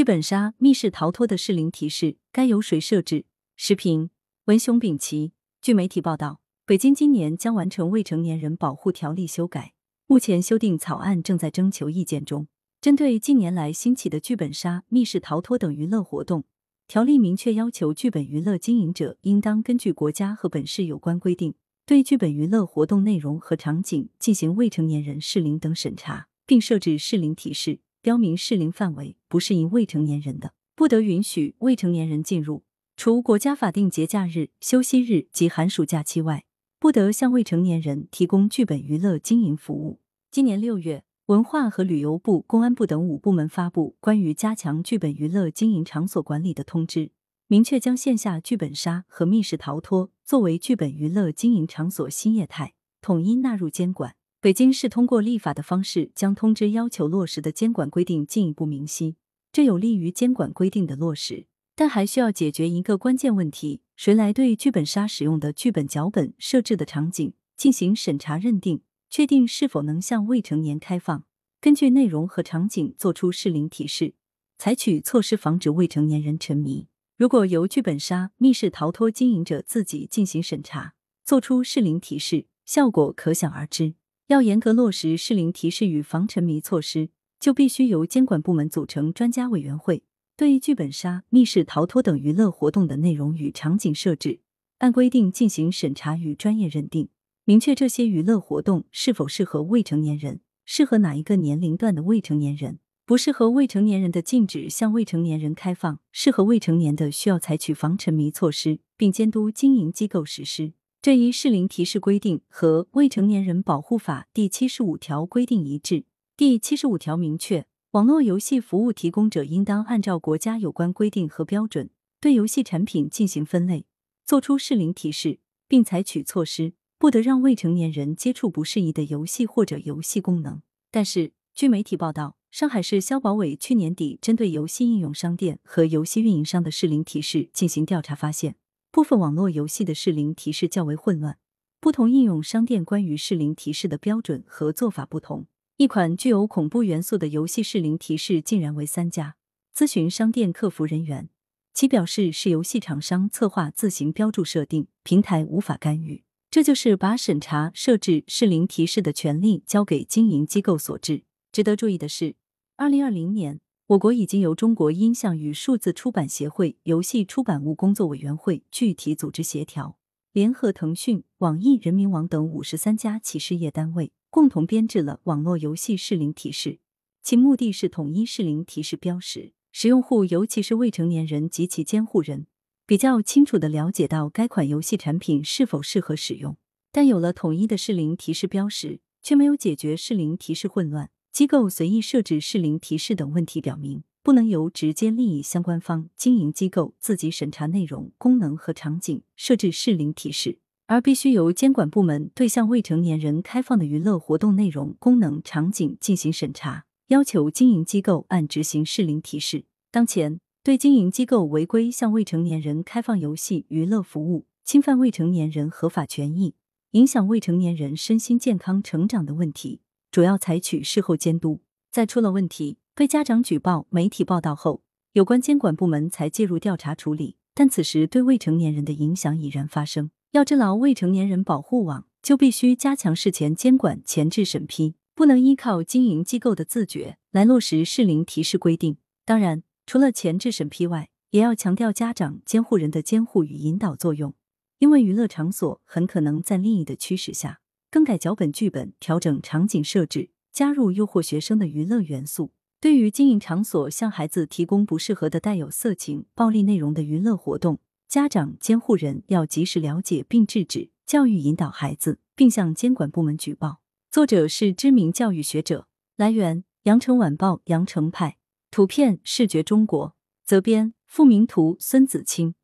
剧本杀、密室逃脱的适龄提示该由谁设置？时评：文雄丙奇。据媒体报道，北京今年将完成未成年人保护条例修改，目前修订草案正在征求意见中。针对近年来兴起的剧本杀、密室逃脱等娱乐活动，条例明确要求剧本娱乐经营者应当根据国家和本市有关规定，对剧本娱乐活动内容和场景进行未成年人适龄等审查，并设置适龄提示，标明适龄范围不适宜未成年人的，不得允许未成年人进入。除国家法定节假日、休息日及寒暑假期外，不得向未成年人提供剧本娱乐经营服务。今年六月。文化和旅游部、公安部等五部门发布关于加强剧本娱乐经营场所管理的通知，明确将线下剧本杀和密室逃脱作为剧本娱乐经营场所新业态，统一纳入监管。北京市通过立法的方式，将通知要求落实的监管规定进一步明晰，这有利于监管规定的落实。但还需要解决一个关键问题：谁来对剧本杀使用的剧本脚本设置的场景进行审查认定？确定是否能向未成年开放，根据内容和场景做出适龄提示，采取措施防止未成年人沉迷。如果由剧本杀、密室逃脱经营者自己进行审查，做出适龄提示，效果可想而知。要严格落实适龄提示与防沉迷措施，就必须由监管部门组成专家委员会，对剧本杀、密室逃脱等娱乐活动的内容与场景设置，按规定进行审查与专业认定。明确这些娱乐活动是否适合未成年人，适合哪一个年龄段的未成年人，不适合未成年人的禁止向未成年人开放，适合未成年的需要采取防沉迷措施，并监督经营机构实施。这一适龄提示规定和《未成年人保护法》第七十五条规定一致。第七十五条明确，网络游戏服务提供者应当按照国家有关规定和标准，对游戏产品进行分类，作出适龄提示，并采取措施。不得让未成年人接触不适宜的游戏或者游戏功能。但是，据媒体报道，上海市消保委去年底针对游戏应用商店和游戏运营商的适龄提示进行调查，发现部分网络游戏的适龄提示较为混乱，不同应用商店关于适龄提示的标准和做法不同。一款具有恐怖元素的游戏适龄提示竟然为三家。咨询商店客服人员，其表示是游戏厂商策划自行标注设定，平台无法干预。这就是把审查、设置适龄提示的权利交给经营机构所致。值得注意的是，二零二零年，我国已经由中国音像与数字出版协会游戏出版物工作委员会具体组织协调，联合腾讯、网易、人民网等五十三家企事业单位，共同编制了网络游戏适龄提示。其目的是统一适龄提示标识，使用户尤其是未成年人及其监护人。比较清楚的了解到该款游戏产品是否适合使用，但有了统一的适龄提示标识，却没有解决适龄提示混乱、机构随意设置适龄提示等问题，表明不能由直接利益相关方、经营机构自己审查内容、功能和场景设置适龄提示，而必须由监管部门对向未成年人开放的娱乐活动内容、功能、场景进行审查，要求经营机构按执行适龄提示。当前。对经营机构违规向未成年人开放游戏娱乐服务，侵犯未成年人合法权益，影响未成年人身心健康成长的问题，主要采取事后监督。在出了问题被家长举报、媒体报道后，有关监管部门才介入调查处理。但此时对未成年人的影响已然发生。要织牢未成年人保护网，就必须加强事前监管、前置审批，不能依靠经营机构的自觉来落实适龄提示规定。当然。除了前置审批外，也要强调家长、监护人的监护与引导作用。因为娱乐场所很可能在利益的驱使下，更改脚本剧本，调整场景设置，加入诱惑学生的娱乐元素。对于经营场所向孩子提供不适合的带有色情、暴力内容的娱乐活动，家长、监护人要及时了解并制止，教育引导孩子，并向监管部门举报。作者是知名教育学者。来源：羊城晚报羊城派。图片视觉中国，责编付明图，孙子清。